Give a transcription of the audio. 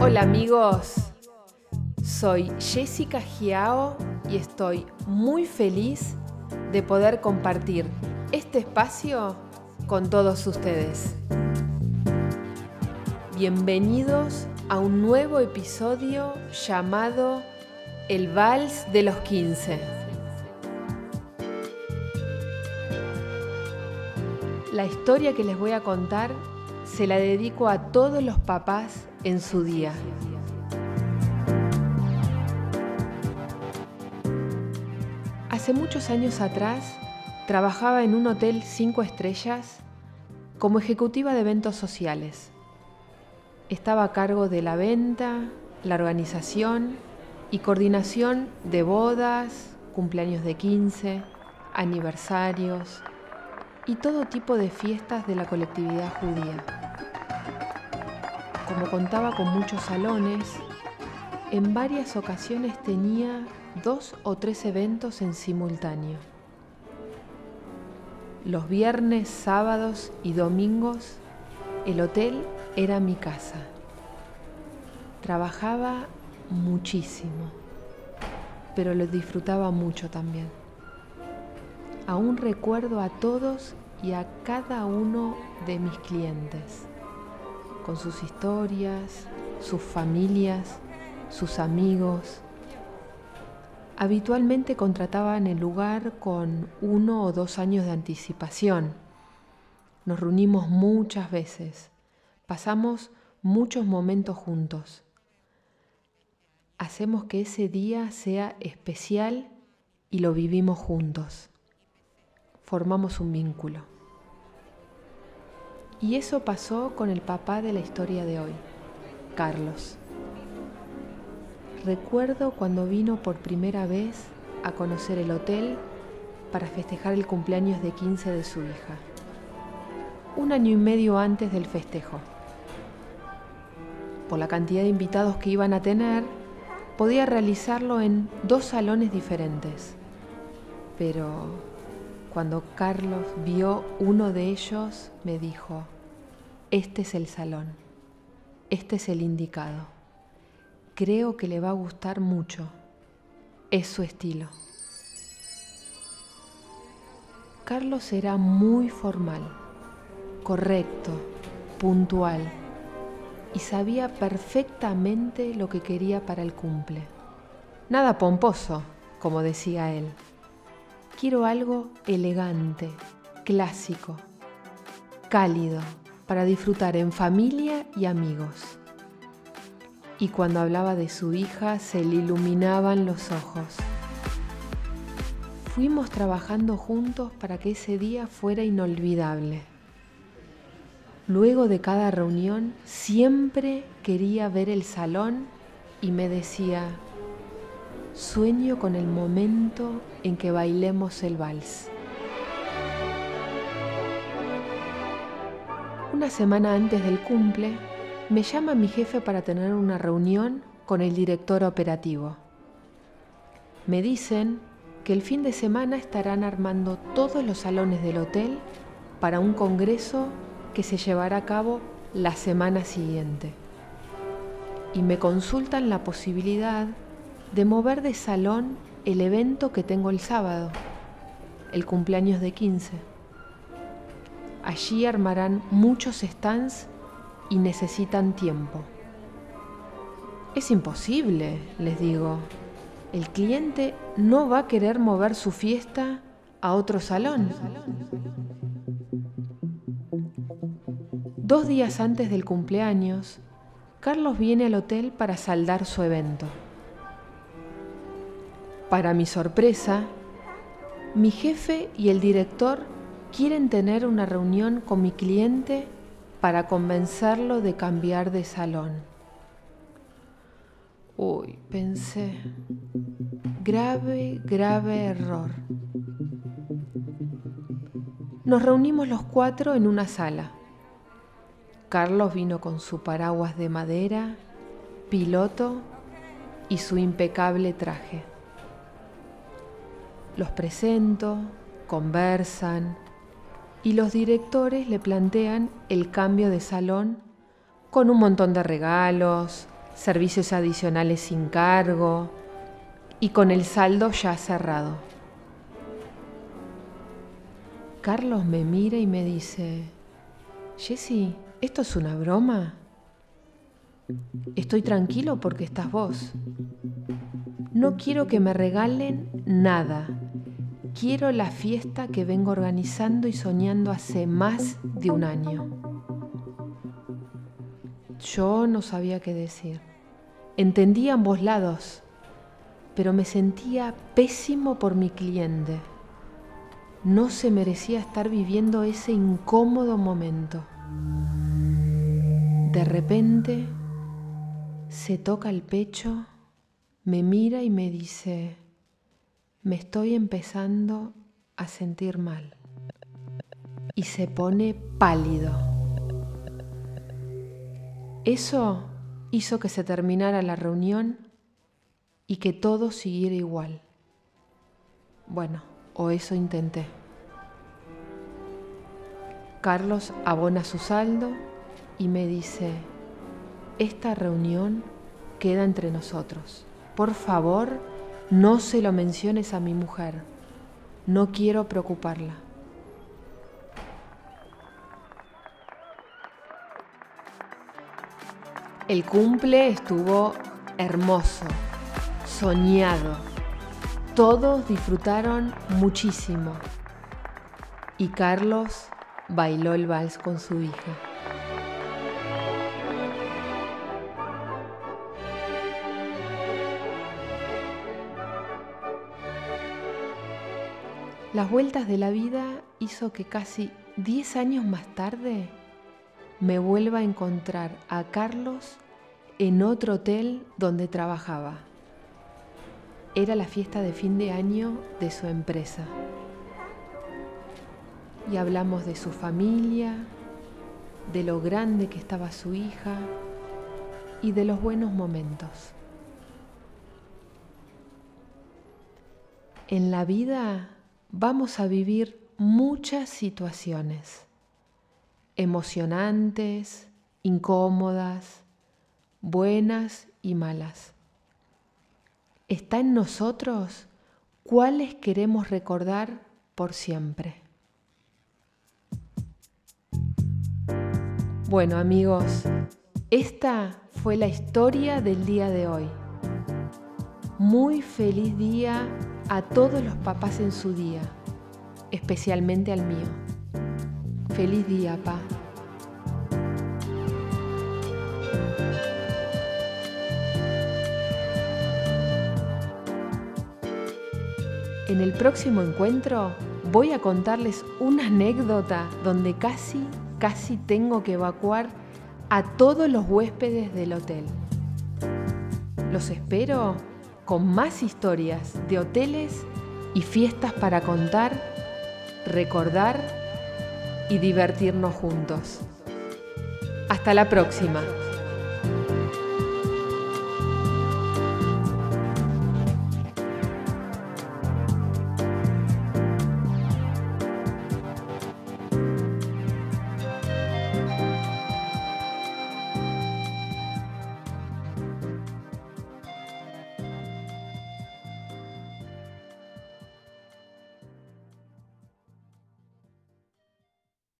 Hola amigos, soy Jessica Giao y estoy muy feliz de poder compartir este espacio con todos ustedes. Bienvenidos a un nuevo episodio llamado El Vals de los 15. La historia que les voy a contar se la dedico a todos los papás en su día. Hace muchos años atrás trabajaba en un hotel cinco estrellas como ejecutiva de eventos sociales. Estaba a cargo de la venta, la organización y coordinación de bodas, cumpleaños de 15, aniversarios y todo tipo de fiestas de la colectividad judía. Como contaba con muchos salones, en varias ocasiones tenía dos o tres eventos en simultáneo. Los viernes, sábados y domingos el hotel era mi casa. Trabajaba muchísimo, pero lo disfrutaba mucho también. Aún recuerdo a todos y a cada uno de mis clientes, con sus historias, sus familias, sus amigos. Habitualmente contrataban el lugar con uno o dos años de anticipación. Nos reunimos muchas veces, pasamos muchos momentos juntos. Hacemos que ese día sea especial y lo vivimos juntos. Formamos un vínculo. Y eso pasó con el papá de la historia de hoy, Carlos. Recuerdo cuando vino por primera vez a conocer el hotel para festejar el cumpleaños de 15 de su hija, un año y medio antes del festejo. Por la cantidad de invitados que iban a tener, podía realizarlo en dos salones diferentes. Pero cuando Carlos vio uno de ellos, me dijo, este es el salón, este es el indicado. Creo que le va a gustar mucho. Es su estilo. Carlos era muy formal, correcto, puntual y sabía perfectamente lo que quería para el cumple. Nada pomposo, como decía él. Quiero algo elegante, clásico, cálido, para disfrutar en familia y amigos y cuando hablaba de su hija se le iluminaban los ojos. Fuimos trabajando juntos para que ese día fuera inolvidable. Luego de cada reunión siempre quería ver el salón y me decía, sueño con el momento en que bailemos el vals. Una semana antes del cumple, me llama mi jefe para tener una reunión con el director operativo. Me dicen que el fin de semana estarán armando todos los salones del hotel para un congreso que se llevará a cabo la semana siguiente. Y me consultan la posibilidad de mover de salón el evento que tengo el sábado, el cumpleaños de 15. Allí armarán muchos stands y necesitan tiempo. Es imposible, les digo. El cliente no va a querer mover su fiesta a otro salón. Dos días antes del cumpleaños, Carlos viene al hotel para saldar su evento. Para mi sorpresa, mi jefe y el director quieren tener una reunión con mi cliente para convencerlo de cambiar de salón. Uy, pensé, grave, grave error. Nos reunimos los cuatro en una sala. Carlos vino con su paraguas de madera, piloto y su impecable traje. Los presento, conversan, y los directores le plantean el cambio de salón con un montón de regalos, servicios adicionales sin cargo y con el saldo ya cerrado. Carlos me mira y me dice, Jessy, ¿esto es una broma? Estoy tranquilo porque estás vos. No quiero que me regalen nada. Quiero la fiesta que vengo organizando y soñando hace más de un año. Yo no sabía qué decir. Entendía ambos lados, pero me sentía pésimo por mi cliente. No se merecía estar viviendo ese incómodo momento. De repente se toca el pecho, me mira y me dice, me estoy empezando a sentir mal. Y se pone pálido. Eso hizo que se terminara la reunión y que todo siguiera igual. Bueno, o eso intenté. Carlos abona su saldo y me dice, esta reunión queda entre nosotros. Por favor, no se lo menciones a mi mujer. No quiero preocuparla. El cumple estuvo hermoso, soñado. Todos disfrutaron muchísimo. Y Carlos bailó el vals con su hija. Las vueltas de la vida hizo que casi 10 años más tarde me vuelva a encontrar a Carlos en otro hotel donde trabajaba. Era la fiesta de fin de año de su empresa. Y hablamos de su familia, de lo grande que estaba su hija y de los buenos momentos. En la vida vamos a vivir muchas situaciones emocionantes, incómodas, buenas y malas. Está en nosotros cuáles queremos recordar por siempre. Bueno amigos, esta fue la historia del día de hoy. Muy feliz día a todos los papás en su día, especialmente al mío. Feliz día, pa. En el próximo encuentro voy a contarles una anécdota donde casi, casi tengo que evacuar a todos los huéspedes del hotel. Los espero con más historias de hoteles y fiestas para contar, recordar y divertirnos juntos. Hasta la próxima.